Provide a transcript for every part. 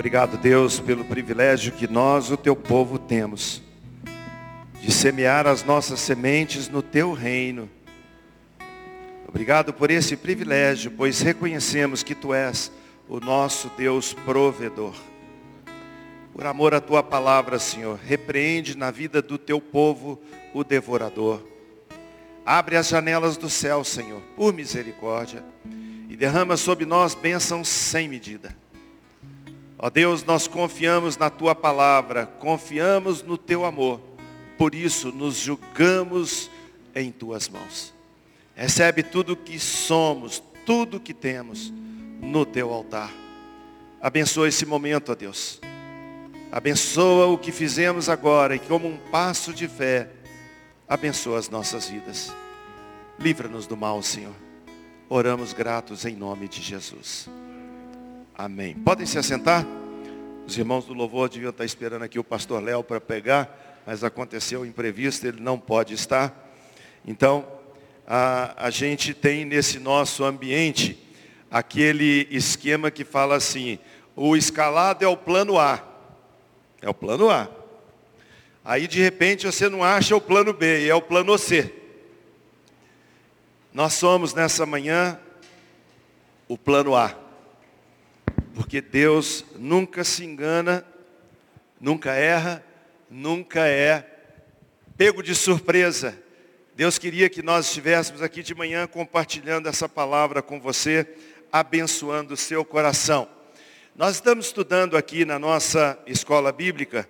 Obrigado, Deus, pelo privilégio que nós, o teu povo, temos de semear as nossas sementes no teu reino. Obrigado por esse privilégio, pois reconhecemos que tu és o nosso Deus provedor. Por amor à tua palavra, Senhor, repreende na vida do teu povo o devorador. Abre as janelas do céu, Senhor, por misericórdia, e derrama sobre nós bênçãos sem medida. Ó Deus, nós confiamos na tua palavra, confiamos no teu amor, por isso nos julgamos em tuas mãos. Recebe tudo o que somos, tudo o que temos no teu altar. Abençoa esse momento, ó Deus. Abençoa o que fizemos agora e como um passo de fé, abençoa as nossas vidas. Livra-nos do mal, Senhor. Oramos gratos em nome de Jesus. Amém. Podem se assentar? Os irmãos do louvor deviam estar esperando aqui o pastor Léo para pegar, mas aconteceu o imprevisto, ele não pode estar. Então, a, a gente tem nesse nosso ambiente aquele esquema que fala assim, o escalado é o plano A. É o plano A. Aí de repente você não acha o plano B, é o plano C. Nós somos nessa manhã o plano A. Porque Deus nunca se engana, nunca erra, nunca é pego de surpresa. Deus queria que nós estivéssemos aqui de manhã compartilhando essa palavra com você, abençoando o seu coração. Nós estamos estudando aqui na nossa escola bíblica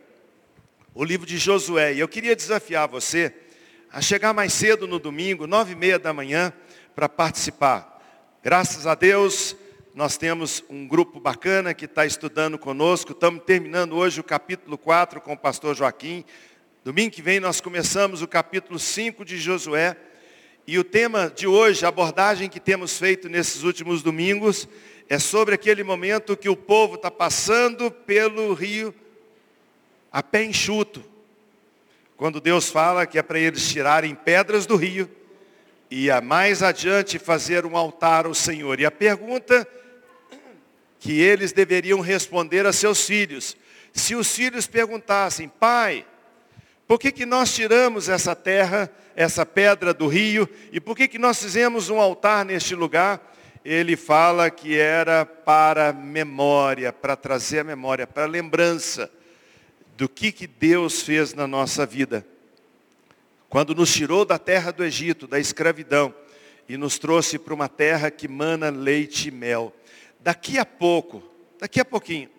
o livro de Josué. E eu queria desafiar você a chegar mais cedo no domingo, nove e meia da manhã, para participar. Graças a Deus, nós temos um grupo bacana que está estudando conosco. Estamos terminando hoje o capítulo 4 com o pastor Joaquim. Domingo que vem nós começamos o capítulo 5 de Josué. E o tema de hoje, a abordagem que temos feito nesses últimos domingos, é sobre aquele momento que o povo está passando pelo rio a pé enxuto. Quando Deus fala que é para eles tirarem pedras do rio e a mais adiante fazer um altar ao Senhor. E a pergunta que eles deveriam responder a seus filhos. Se os filhos perguntassem, pai, por que, que nós tiramos essa terra, essa pedra do rio, e por que, que nós fizemos um altar neste lugar? Ele fala que era para memória, para trazer a memória, para lembrança do que, que Deus fez na nossa vida. Quando nos tirou da terra do Egito, da escravidão, e nos trouxe para uma terra que mana leite e mel daqui a pouco, daqui a pouquinho,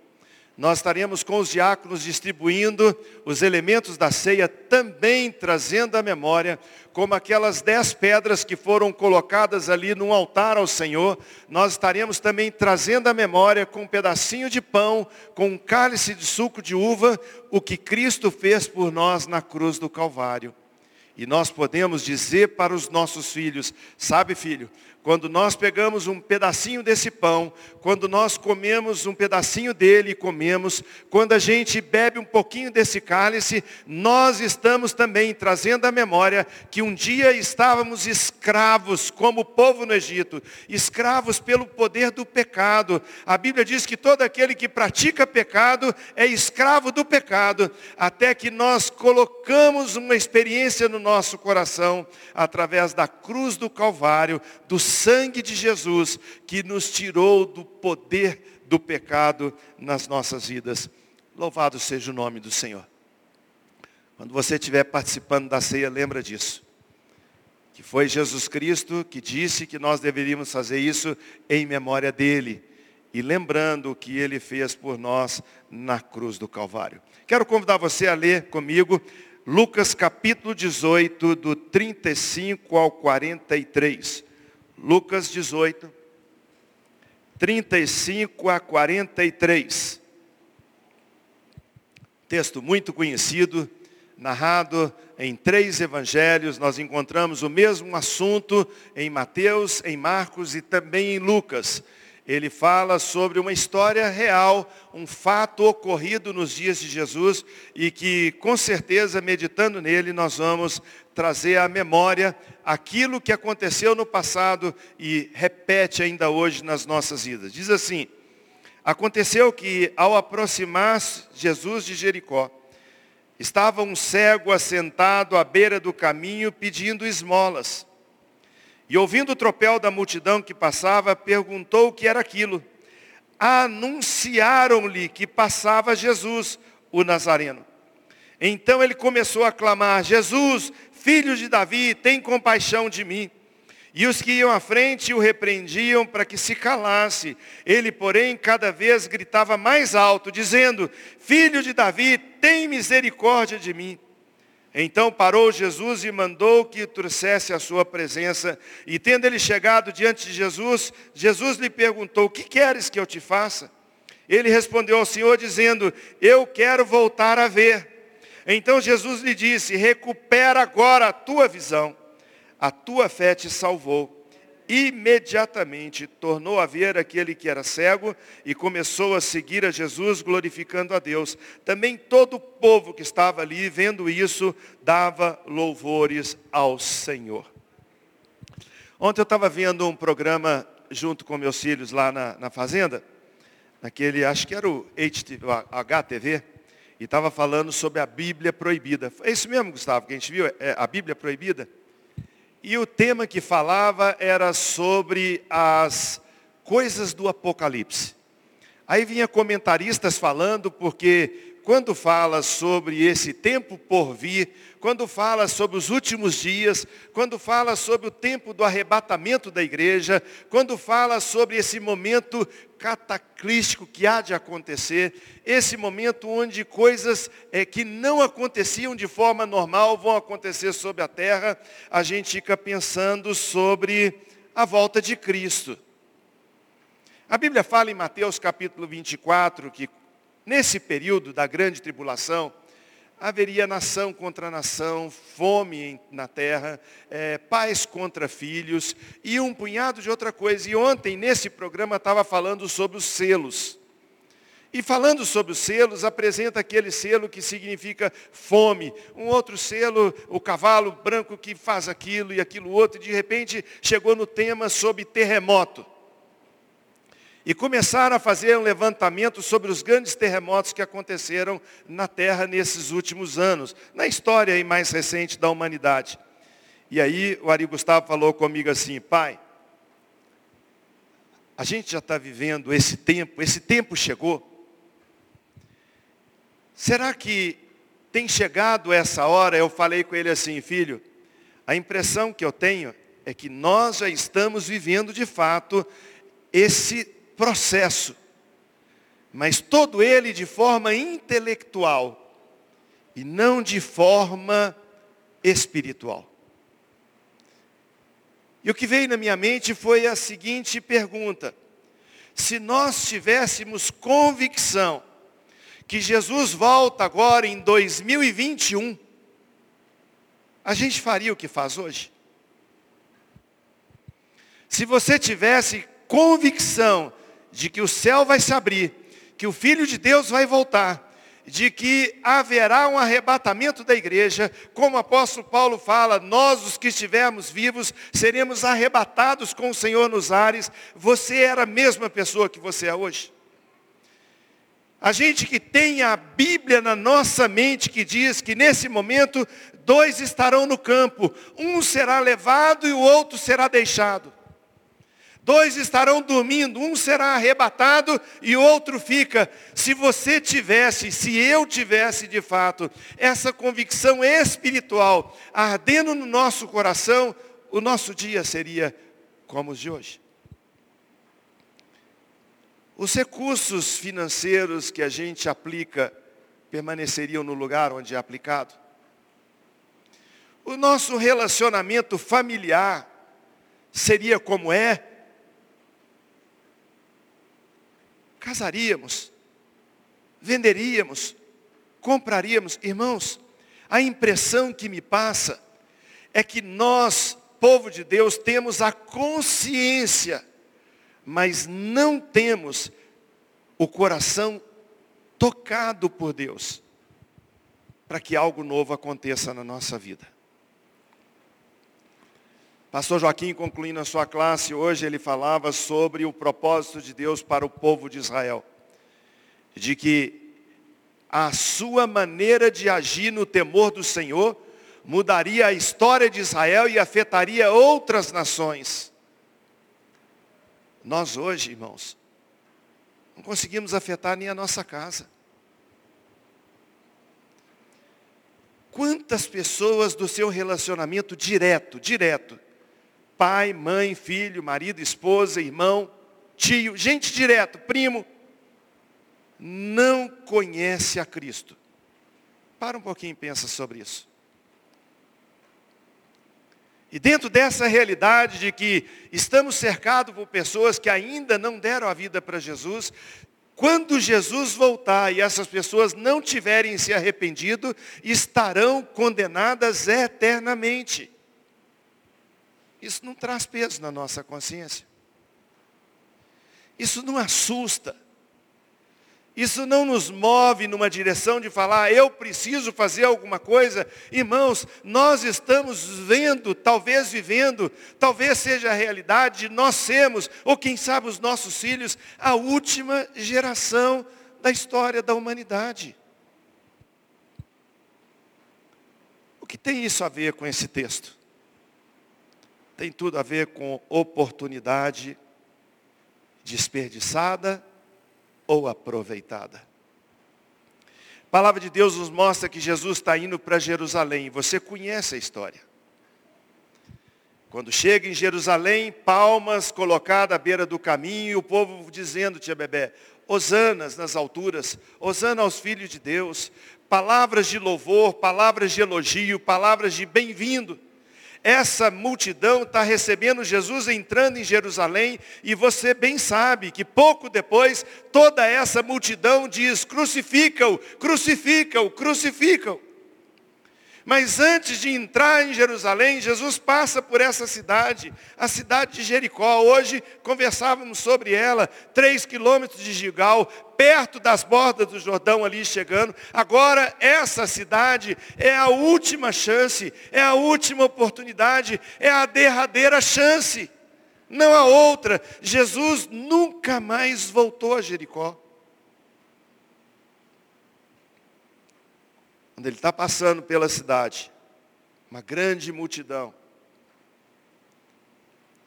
nós estaremos com os diáconos distribuindo os elementos da ceia, também trazendo à memória, como aquelas dez pedras que foram colocadas ali no altar ao Senhor, nós estaremos também trazendo à memória com um pedacinho de pão, com um cálice de suco de uva, o que Cristo fez por nós na cruz do Calvário. E nós podemos dizer para os nossos filhos, sabe filho, quando nós pegamos um pedacinho desse pão, quando nós comemos um pedacinho dele e comemos, quando a gente bebe um pouquinho desse cálice, nós estamos também trazendo à memória que um dia estávamos escravos, como o povo no Egito, escravos pelo poder do pecado. A Bíblia diz que todo aquele que pratica pecado é escravo do pecado, até que nós colocamos uma experiência no nosso coração, através da cruz do Calvário, do sangue de Jesus que nos tirou do poder do pecado nas nossas vidas. Louvado seja o nome do Senhor. Quando você estiver participando da ceia, lembra disso. Que foi Jesus Cristo que disse que nós deveríamos fazer isso em memória dele. E lembrando o que ele fez por nós na cruz do Calvário. Quero convidar você a ler comigo Lucas capítulo 18, do 35 ao 43. Lucas 18, 35 a 43. Texto muito conhecido, narrado em três evangelhos. Nós encontramos o mesmo assunto em Mateus, em Marcos e também em Lucas. Ele fala sobre uma história real, um fato ocorrido nos dias de Jesus e que, com certeza, meditando nele, nós vamos trazer à memória aquilo que aconteceu no passado e repete ainda hoje nas nossas vidas. Diz assim: Aconteceu que, ao aproximar-se Jesus de Jericó, estava um cego assentado à beira do caminho pedindo esmolas. E ouvindo o tropel da multidão que passava, perguntou o que era aquilo. Anunciaram-lhe que passava Jesus, o Nazareno. Então ele começou a clamar: Jesus, filho de Davi, tem compaixão de mim. E os que iam à frente o repreendiam para que se calasse. Ele, porém, cada vez gritava mais alto, dizendo: Filho de Davi, tem misericórdia de mim. Então parou Jesus e mandou que trouxesse a sua presença. E tendo ele chegado diante de Jesus, Jesus lhe perguntou: que queres que eu te faça? Ele respondeu ao Senhor, dizendo: Eu quero voltar a ver. Então Jesus lhe disse: Recupera agora a tua visão a tua fé te salvou. Imediatamente tornou a ver aquele que era cego e começou a seguir a Jesus, glorificando a Deus. Também todo o povo que estava ali, vendo isso, dava louvores ao Senhor. Ontem eu estava vendo um programa junto com meus filhos lá na, na fazenda, naquele, acho que era o HTV, e estava falando sobre a Bíblia proibida. É isso mesmo, Gustavo, que a gente viu? É a Bíblia proibida? E o tema que falava era sobre as coisas do Apocalipse. Aí vinha comentaristas falando, porque quando fala sobre esse tempo por vir, quando fala sobre os últimos dias, quando fala sobre o tempo do arrebatamento da igreja, quando fala sobre esse momento cataclístico que há de acontecer, esse momento onde coisas é, que não aconteciam de forma normal vão acontecer sobre a terra, a gente fica pensando sobre a volta de Cristo. A Bíblia fala em Mateus capítulo 24 que nesse período da grande tribulação, haveria nação contra nação, fome na terra, é, pais contra filhos e um punhado de outra coisa. E ontem, nesse programa, estava falando sobre os selos. E falando sobre os selos, apresenta aquele selo que significa fome. Um outro selo, o cavalo branco que faz aquilo e aquilo outro. E de repente chegou no tema sobre terremoto. E começaram a fazer um levantamento sobre os grandes terremotos que aconteceram na Terra nesses últimos anos, na história mais recente da humanidade. E aí o Ari Gustavo falou comigo assim, pai, a gente já está vivendo esse tempo, esse tempo chegou. Será que tem chegado essa hora? Eu falei com ele assim, filho, a impressão que eu tenho é que nós já estamos vivendo de fato esse processo, mas todo ele de forma intelectual e não de forma espiritual. E o que veio na minha mente foi a seguinte pergunta: se nós tivéssemos convicção que Jesus volta agora em 2021, a gente faria o que faz hoje? Se você tivesse convicção de que o céu vai se abrir, que o Filho de Deus vai voltar, de que haverá um arrebatamento da igreja, como o apóstolo Paulo fala, nós os que estivermos vivos seremos arrebatados com o Senhor nos ares. Você era a mesma pessoa que você é hoje? A gente que tem a Bíblia na nossa mente que diz que nesse momento dois estarão no campo, um será levado e o outro será deixado. Dois estarão dormindo, um será arrebatado e outro fica. Se você tivesse, se eu tivesse de fato, essa convicção espiritual ardendo no nosso coração, o nosso dia seria como os de hoje. Os recursos financeiros que a gente aplica permaneceriam no lugar onde é aplicado. O nosso relacionamento familiar seria como é casaríamos, venderíamos, compraríamos. Irmãos, a impressão que me passa é que nós, povo de Deus, temos a consciência, mas não temos o coração tocado por Deus para que algo novo aconteça na nossa vida. Pastor Joaquim, concluindo a sua classe hoje, ele falava sobre o propósito de Deus para o povo de Israel. de que a sua maneira de agir no temor do Senhor mudaria a história de Israel e afetaria outras nações. Nós hoje, irmãos, não conseguimos afetar nem a nossa casa. Quantas pessoas do seu relacionamento direto, direto, pai, mãe, filho, marido, esposa, irmão, tio, gente direto, primo, não conhece a Cristo. Para um pouquinho e pensa sobre isso. E dentro dessa realidade de que estamos cercados por pessoas que ainda não deram a vida para Jesus, quando Jesus voltar e essas pessoas não tiverem se arrependido, estarão condenadas eternamente. Isso não traz peso na nossa consciência. Isso não assusta. Isso não nos move numa direção de falar, eu preciso fazer alguma coisa. Irmãos, nós estamos vendo, talvez vivendo, talvez seja a realidade de nós sermos, ou quem sabe os nossos filhos, a última geração da história da humanidade. O que tem isso a ver com esse texto? Tem tudo a ver com oportunidade desperdiçada ou aproveitada. A palavra de Deus nos mostra que Jesus está indo para Jerusalém. Você conhece a história. Quando chega em Jerusalém, palmas colocadas à beira do caminho, e o povo dizendo, tia Bebé, hosanas nas alturas, hosana aos filhos de Deus, palavras de louvor, palavras de elogio, palavras de bem-vindo essa multidão está recebendo Jesus entrando em Jerusalém e você bem sabe que pouco depois toda essa multidão diz: crucifica-o, crucifica-o, crucifica-o. Mas antes de entrar em Jerusalém, Jesus passa por essa cidade, a cidade de Jericó. Hoje conversávamos sobre ela, três quilômetros de Gigal, perto das bordas do Jordão ali chegando. Agora essa cidade é a última chance, é a última oportunidade, é a derradeira chance. Não há outra. Jesus nunca mais voltou a Jericó. Quando ele está passando pela cidade, uma grande multidão,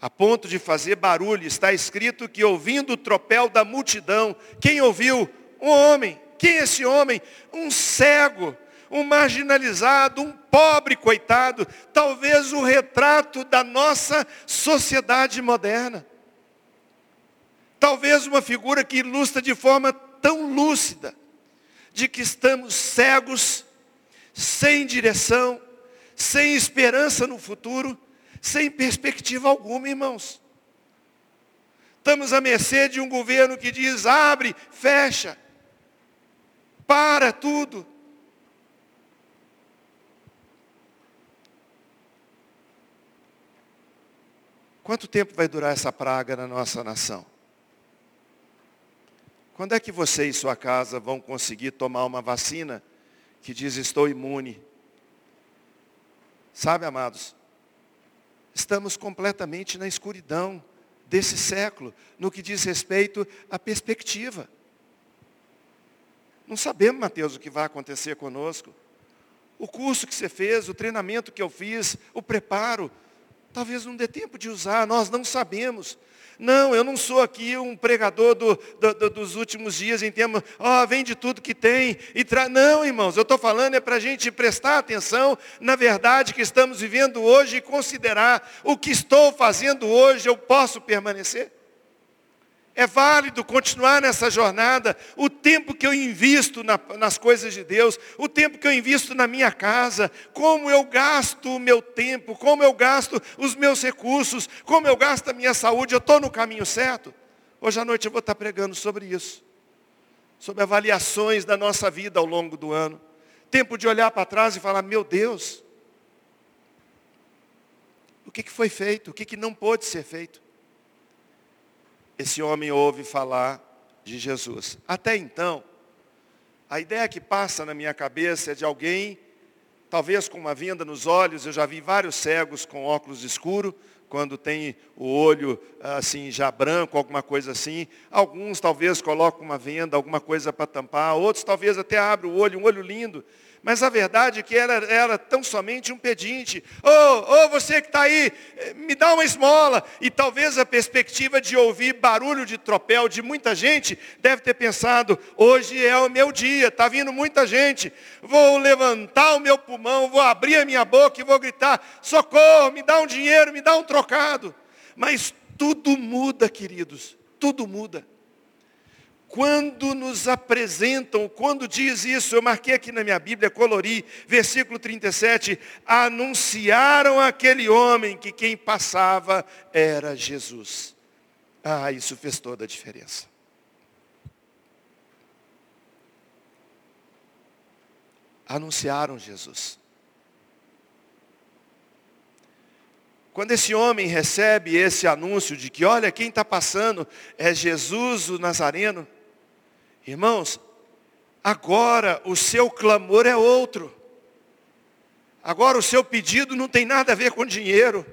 a ponto de fazer barulho, está escrito que ouvindo o tropel da multidão, quem ouviu? Um homem. Quem é esse homem? Um cego, um marginalizado, um pobre coitado, talvez o retrato da nossa sociedade moderna. Talvez uma figura que ilustra de forma tão lúcida de que estamos cegos sem direção, sem esperança no futuro, sem perspectiva alguma, irmãos. Estamos à mercê de um governo que diz abre, fecha, para tudo. Quanto tempo vai durar essa praga na nossa nação? Quando é que você e sua casa vão conseguir tomar uma vacina que diz estou imune. Sabe, amados, estamos completamente na escuridão desse século, no que diz respeito à perspectiva. Não sabemos, Mateus, o que vai acontecer conosco. O curso que você fez, o treinamento que eu fiz, o preparo, talvez não dê tempo de usar, nós não sabemos. Não, eu não sou aqui um pregador do, do, do, dos últimos dias em termos, ó, oh, vende tudo que tem e tra... Não, irmãos, eu estou falando é para a gente prestar atenção na verdade que estamos vivendo hoje e considerar o que estou fazendo hoje, eu posso permanecer. É válido continuar nessa jornada, o tempo que eu invisto na, nas coisas de Deus, o tempo que eu invisto na minha casa, como eu gasto o meu tempo, como eu gasto os meus recursos, como eu gasto a minha saúde, eu estou no caminho certo? Hoje à noite eu vou estar pregando sobre isso, sobre avaliações da nossa vida ao longo do ano. Tempo de olhar para trás e falar, meu Deus, o que, que foi feito, o que, que não pôde ser feito? Esse homem ouve falar de Jesus. Até então, a ideia que passa na minha cabeça é de alguém, talvez com uma venda nos olhos, eu já vi vários cegos com óculos escuros, quando tem o olho assim já branco, alguma coisa assim. Alguns talvez colocam uma venda, alguma coisa para tampar, outros talvez até abrem o olho, um olho lindo. Mas a verdade é que era, era tão somente um pedinte. Ô, oh, oh, você que está aí, me dá uma esmola. E talvez a perspectiva de ouvir barulho de tropel de muita gente deve ter pensado, hoje é o meu dia, está vindo muita gente. Vou levantar o meu pulmão, vou abrir a minha boca e vou gritar, socorro, me dá um dinheiro, me dá um Mas tudo muda, queridos, tudo muda quando nos apresentam, quando diz isso, eu marquei aqui na minha Bíblia, colori, versículo 37, anunciaram aquele homem que quem passava era Jesus. Ah, isso fez toda a diferença. Anunciaram Jesus. Quando esse homem recebe esse anúncio de que, olha, quem está passando é Jesus o Nazareno, Irmãos, agora o seu clamor é outro. Agora o seu pedido não tem nada a ver com dinheiro.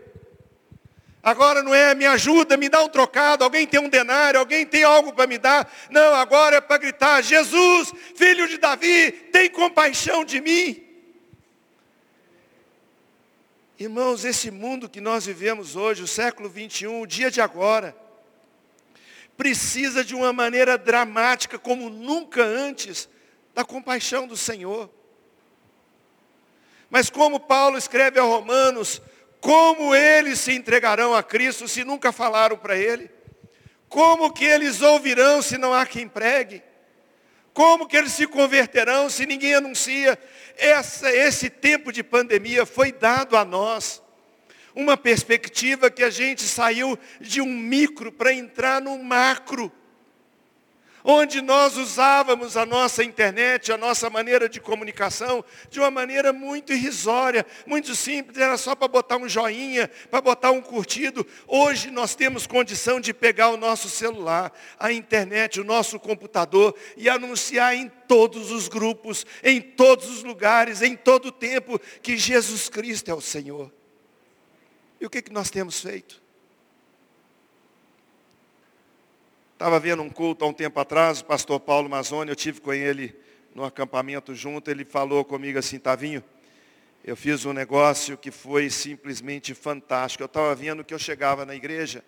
Agora não é me ajuda, me dá um trocado, alguém tem um denário, alguém tem algo para me dar. Não, agora é para gritar, Jesus, filho de Davi, tem compaixão de mim. Irmãos, esse mundo que nós vivemos hoje, o século 21, o dia de agora, precisa de uma maneira dramática, como nunca antes, da compaixão do Senhor. Mas como Paulo escreve a Romanos, como eles se entregarão a Cristo se nunca falaram para Ele? Como que eles ouvirão se não há quem pregue? Como que eles se converterão se ninguém anuncia? Essa, esse tempo de pandemia foi dado a nós uma perspectiva que a gente saiu de um micro para entrar no macro. Onde nós usávamos a nossa internet, a nossa maneira de comunicação, de uma maneira muito irrisória, muito simples, era só para botar um joinha, para botar um curtido. Hoje nós temos condição de pegar o nosso celular, a internet, o nosso computador e anunciar em todos os grupos, em todos os lugares, em todo o tempo, que Jesus Cristo é o Senhor. E o que, que nós temos feito? Estava vendo um culto há um tempo atrás, o pastor Paulo Mazzoni, eu tive com ele no acampamento junto, ele falou comigo assim, Tavinho, eu fiz um negócio que foi simplesmente fantástico. Eu estava vendo que eu chegava na igreja,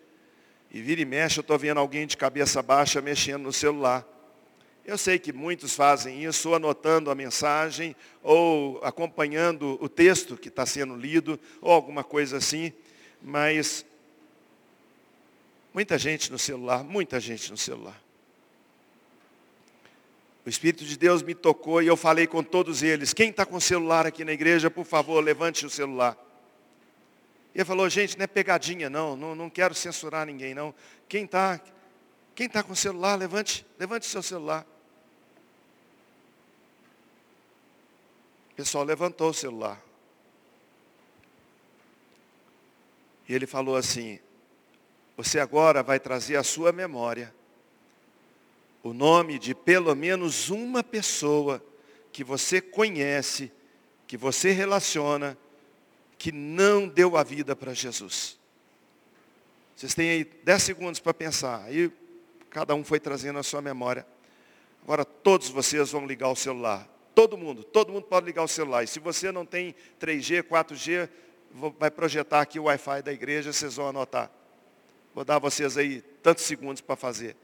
e vira e mexe, eu estou vendo alguém de cabeça baixa mexendo no celular. Eu sei que muitos fazem isso, ou anotando a mensagem, ou acompanhando o texto que está sendo lido, ou alguma coisa assim. Mas muita gente no celular, muita gente no celular. O Espírito de Deus me tocou e eu falei com todos eles. Quem está com celular aqui na igreja, por favor, levante o celular. E ele falou, gente, não é pegadinha não, não, não quero censurar ninguém não. Quem está quem tá com celular, levante, levante seu celular. O pessoal levantou o celular. E ele falou assim: Você agora vai trazer à sua memória o nome de pelo menos uma pessoa que você conhece, que você relaciona, que não deu a vida para Jesus. Vocês têm aí 10 segundos para pensar. Aí cada um foi trazendo a sua memória. Agora todos vocês vão ligar o celular. Todo mundo, todo mundo pode ligar o celular. E se você não tem 3G, 4G, vai projetar aqui o Wi-Fi da igreja, vocês vão anotar. Vou dar a vocês aí tantos segundos para fazer.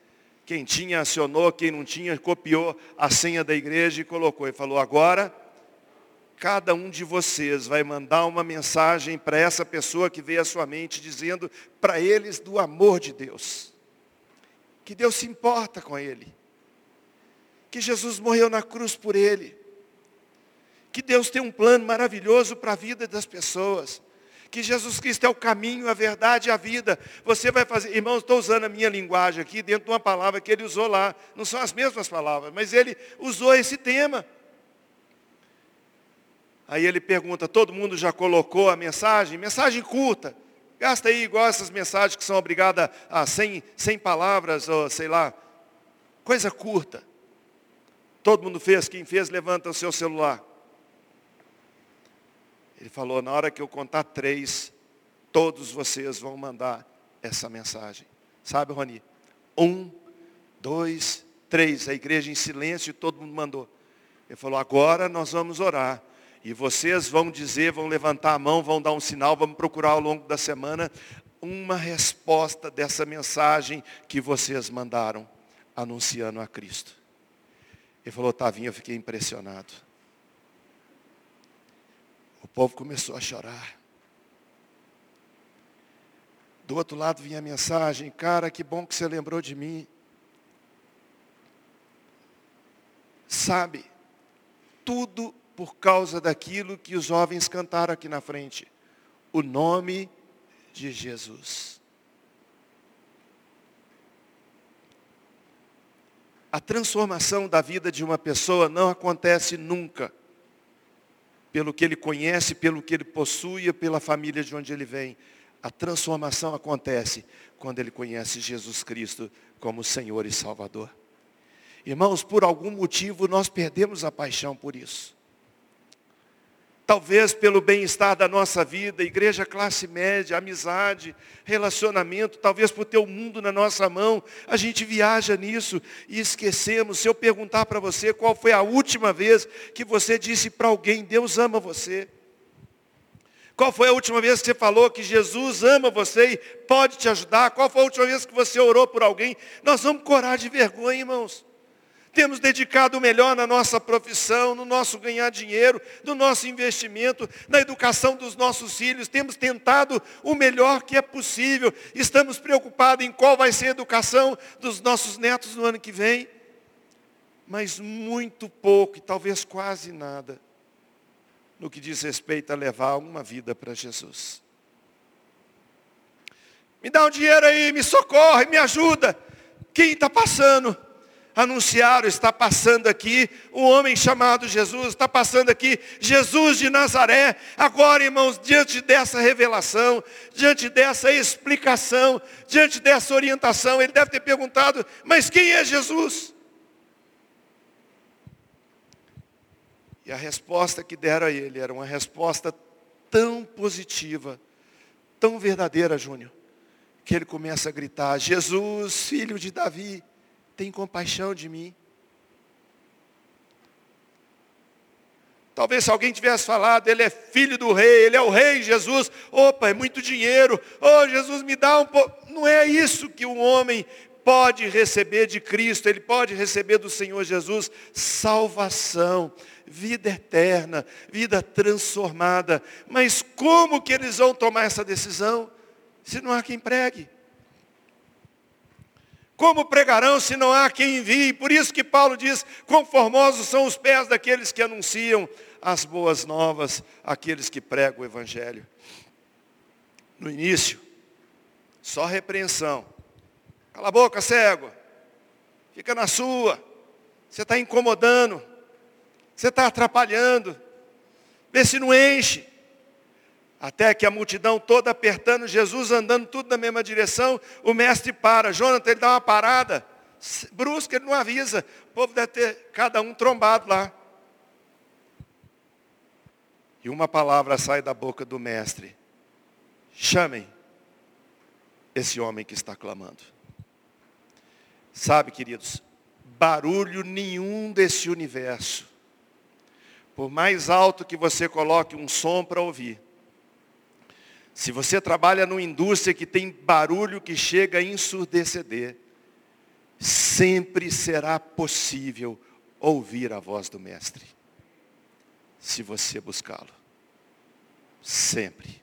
Quem tinha acionou, quem não tinha copiou a senha da igreja e colocou. E falou, agora, cada um de vocês vai mandar uma mensagem para essa pessoa que veio à sua mente, dizendo para eles do amor de Deus. Que Deus se importa com ele. Que Jesus morreu na cruz por ele que Deus tem um plano maravilhoso para a vida das pessoas. Que Jesus Cristo é o caminho, a verdade e a vida. Você vai fazer, irmãos, estou usando a minha linguagem aqui dentro de uma palavra que ele usou lá. Não são as mesmas palavras, mas ele usou esse tema. Aí ele pergunta, todo mundo já colocou a mensagem? Mensagem curta. Gasta aí igual essas mensagens que são obrigadas a 100, 100 palavras, ou sei lá. Coisa curta. Todo mundo fez? Quem fez, levanta o seu celular. Ele falou, na hora que eu contar três, todos vocês vão mandar essa mensagem. Sabe, Roni? Um, dois, três. A igreja em silêncio e todo mundo mandou. Ele falou, agora nós vamos orar. E vocês vão dizer, vão levantar a mão, vão dar um sinal, vamos procurar ao longo da semana uma resposta dessa mensagem que vocês mandaram anunciando a Cristo. Ele falou, Tavinho, eu fiquei impressionado. Povo começou a chorar. Do outro lado vinha a mensagem, cara, que bom que você lembrou de mim. Sabe, tudo por causa daquilo que os jovens cantaram aqui na frente. O nome de Jesus. A transformação da vida de uma pessoa não acontece nunca pelo que ele conhece, pelo que ele possui, pela família de onde ele vem. A transformação acontece quando ele conhece Jesus Cristo como Senhor e Salvador. Irmãos, por algum motivo nós perdemos a paixão por isso talvez pelo bem-estar da nossa vida, igreja classe média, amizade, relacionamento, talvez por ter o mundo na nossa mão, a gente viaja nisso e esquecemos. Se eu perguntar para você qual foi a última vez que você disse para alguém, Deus ama você. Qual foi a última vez que você falou que Jesus ama você e pode te ajudar? Qual foi a última vez que você orou por alguém? Nós vamos corar de vergonha, irmãos. Temos dedicado o melhor na nossa profissão, no nosso ganhar dinheiro, no nosso investimento, na educação dos nossos filhos. Temos tentado o melhor que é possível. Estamos preocupados em qual vai ser a educação dos nossos netos no ano que vem. Mas muito pouco, e talvez quase nada, no que diz respeito a levar uma vida para Jesus. Me dá um dinheiro aí, me socorre, me ajuda. Quem está passando? Anunciaram, está passando aqui um homem chamado Jesus, está passando aqui Jesus de Nazaré. Agora, irmãos, diante dessa revelação, diante dessa explicação, diante dessa orientação, ele deve ter perguntado, mas quem é Jesus? E a resposta que deram a ele era uma resposta tão positiva, tão verdadeira, Júnior, que ele começa a gritar, Jesus, filho de Davi, tem compaixão de mim. Talvez se alguém tivesse falado, ele é filho do rei, ele é o rei Jesus. Opa, é muito dinheiro. Oh, Jesus, me dá um pouco. Não é isso que um homem pode receber de Cristo, ele pode receber do Senhor Jesus salvação, vida eterna, vida transformada. Mas como que eles vão tomar essa decisão se não há quem pregue? Como pregarão se não há quem envie? Por isso que Paulo diz, conformosos são os pés daqueles que anunciam as boas novas, aqueles que pregam o Evangelho. No início, só repreensão. Cala a boca, cego. Fica na sua. Você está incomodando. Você está atrapalhando. Vê se não enche. Até que a multidão toda apertando, Jesus andando tudo na mesma direção, o mestre para. Jonathan, ele dá uma parada, brusca, ele não avisa. O povo deve ter cada um trombado lá. E uma palavra sai da boca do mestre. Chamem esse homem que está clamando. Sabe, queridos, barulho nenhum desse universo. Por mais alto que você coloque um som para ouvir, se você trabalha numa indústria que tem barulho que chega a ensurdeceder, sempre será possível ouvir a voz do Mestre. Se você buscá-lo. Sempre.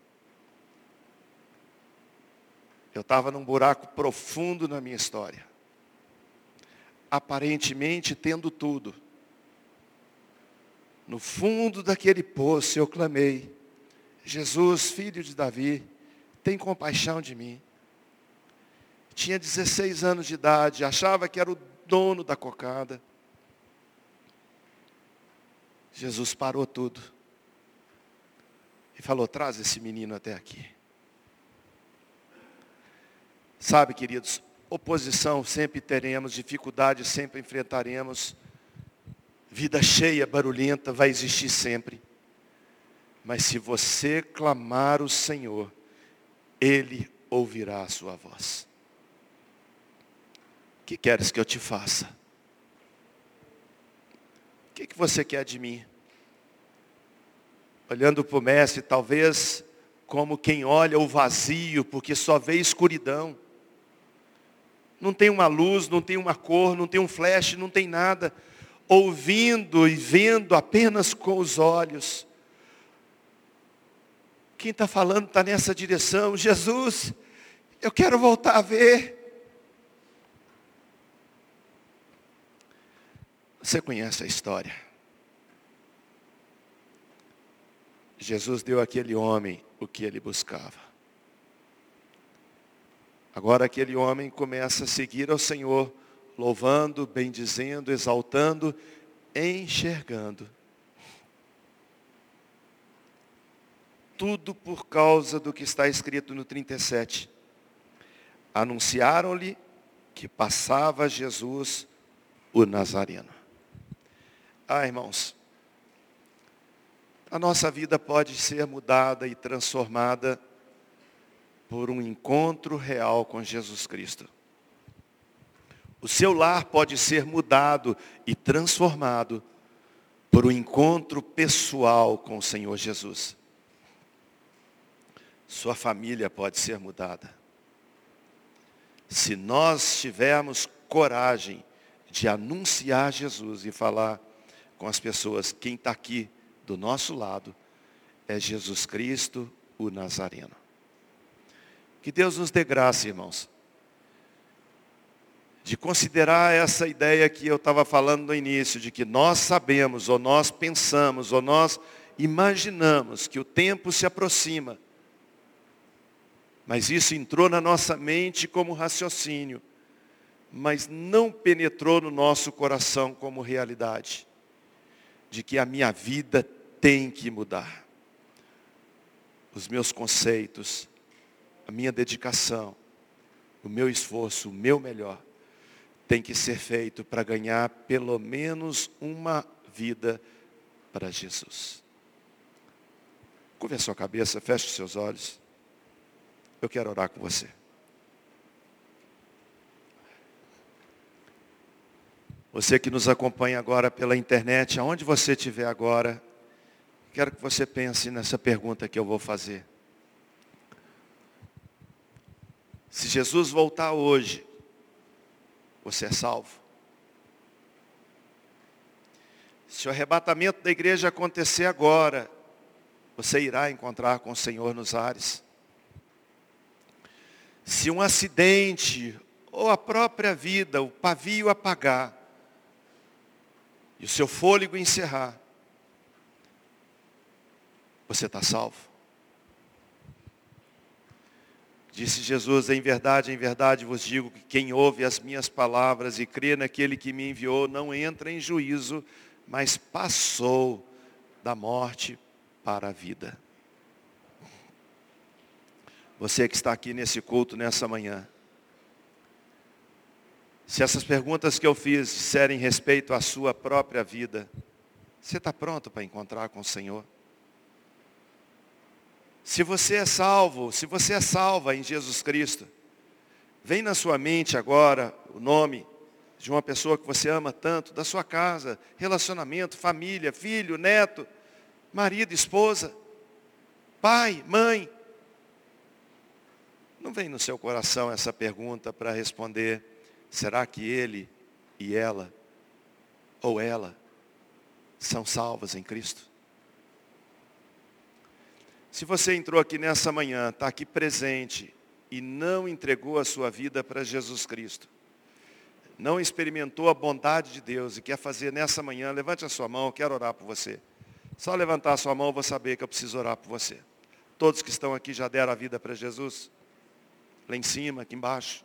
Eu estava num buraco profundo na minha história. Aparentemente tendo tudo. No fundo daquele poço eu clamei. Jesus, filho de Davi, tem compaixão de mim. Tinha 16 anos de idade, achava que era o dono da cocada. Jesus parou tudo e falou: traz esse menino até aqui. Sabe, queridos, oposição sempre teremos, dificuldade sempre enfrentaremos, vida cheia, barulhenta, vai existir sempre. Mas se você clamar o Senhor, Ele ouvirá a sua voz. O que queres que eu te faça? O que, que você quer de mim? Olhando para o mestre, talvez como quem olha o vazio, porque só vê escuridão. Não tem uma luz, não tem uma cor, não tem um flash, não tem nada. Ouvindo e vendo apenas com os olhos. Quem está falando está nessa direção. Jesus, eu quero voltar a ver. Você conhece a história. Jesus deu àquele homem o que ele buscava. Agora aquele homem começa a seguir ao Senhor, louvando, bendizendo, exaltando, enxergando. Tudo por causa do que está escrito no 37. Anunciaram-lhe que passava Jesus o Nazareno. Ah, irmãos, a nossa vida pode ser mudada e transformada por um encontro real com Jesus Cristo. O seu lar pode ser mudado e transformado por um encontro pessoal com o Senhor Jesus. Sua família pode ser mudada. Se nós tivermos coragem de anunciar Jesus e falar com as pessoas, quem está aqui do nosso lado é Jesus Cristo, o Nazareno. Que Deus nos dê graça, irmãos, de considerar essa ideia que eu estava falando no início, de que nós sabemos, ou nós pensamos, ou nós imaginamos que o tempo se aproxima. Mas isso entrou na nossa mente como raciocínio, mas não penetrou no nosso coração como realidade. De que a minha vida tem que mudar. Os meus conceitos, a minha dedicação, o meu esforço, o meu melhor, tem que ser feito para ganhar pelo menos uma vida para Jesus. Curve a sua cabeça, feche os seus olhos. Eu quero orar com você. Você que nos acompanha agora pela internet, aonde você estiver agora, quero que você pense nessa pergunta que eu vou fazer. Se Jesus voltar hoje, você é salvo? Se o arrebatamento da igreja acontecer agora, você irá encontrar com o Senhor nos ares. Se um acidente ou a própria vida, o pavio apagar, e o seu fôlego encerrar, você está salvo. Disse Jesus, em verdade, em verdade vos digo que quem ouve as minhas palavras e crê naquele que me enviou não entra em juízo, mas passou da morte para a vida. Você que está aqui nesse culto nessa manhã, se essas perguntas que eu fiz disserem respeito à sua própria vida, você está pronto para encontrar com o Senhor? Se você é salvo, se você é salva em Jesus Cristo, vem na sua mente agora o nome de uma pessoa que você ama tanto, da sua casa, relacionamento, família, filho, neto, marido, esposa, pai, mãe. Não vem no seu coração essa pergunta para responder, será que ele e ela, ou ela, são salvas em Cristo? Se você entrou aqui nessa manhã, está aqui presente e não entregou a sua vida para Jesus Cristo, não experimentou a bondade de Deus e quer fazer nessa manhã, levante a sua mão, eu quero orar por você. Só levantar a sua mão, eu vou saber que eu preciso orar por você. Todos que estão aqui já deram a vida para Jesus? Lá em cima, aqui embaixo.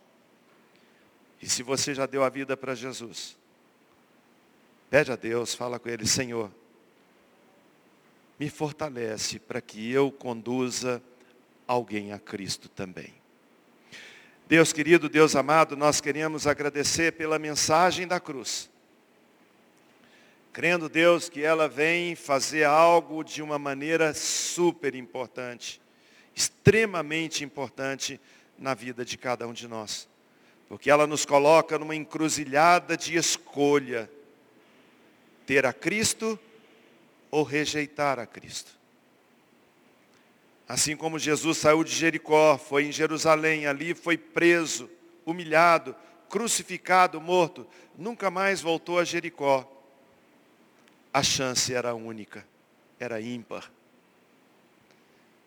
E se você já deu a vida para Jesus, pede a Deus, fala com Ele, Senhor, me fortalece para que eu conduza alguém a Cristo também. Deus querido, Deus amado, nós queremos agradecer pela mensagem da cruz. Crendo, Deus, que ela vem fazer algo de uma maneira super importante. extremamente importante na vida de cada um de nós. Porque ela nos coloca numa encruzilhada de escolha. Ter a Cristo ou rejeitar a Cristo. Assim como Jesus saiu de Jericó, foi em Jerusalém, ali foi preso, humilhado, crucificado, morto, nunca mais voltou a Jericó. A chance era única, era ímpar.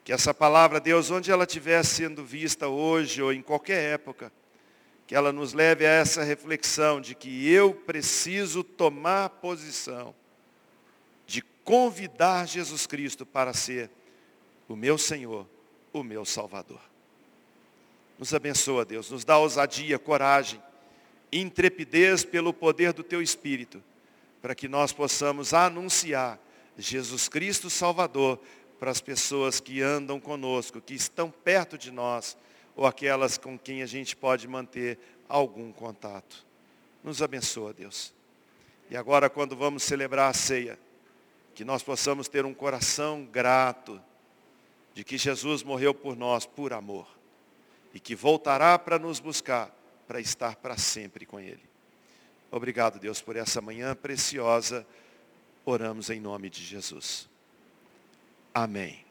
Que essa palavra, Deus, onde ela estiver sendo vista hoje ou em qualquer época, que ela nos leve a essa reflexão de que eu preciso tomar posição, de convidar Jesus Cristo para ser o meu Senhor, o meu Salvador. Nos abençoa, Deus, nos dá ousadia, coragem, intrepidez pelo poder do Teu Espírito, para que nós possamos anunciar Jesus Cristo Salvador para as pessoas que andam conosco, que estão perto de nós, ou aquelas com quem a gente pode manter algum contato. Nos abençoa, Deus. E agora, quando vamos celebrar a ceia, que nós possamos ter um coração grato de que Jesus morreu por nós por amor e que voltará para nos buscar, para estar para sempre com Ele. Obrigado, Deus, por essa manhã preciosa. Oramos em nome de Jesus. Amém.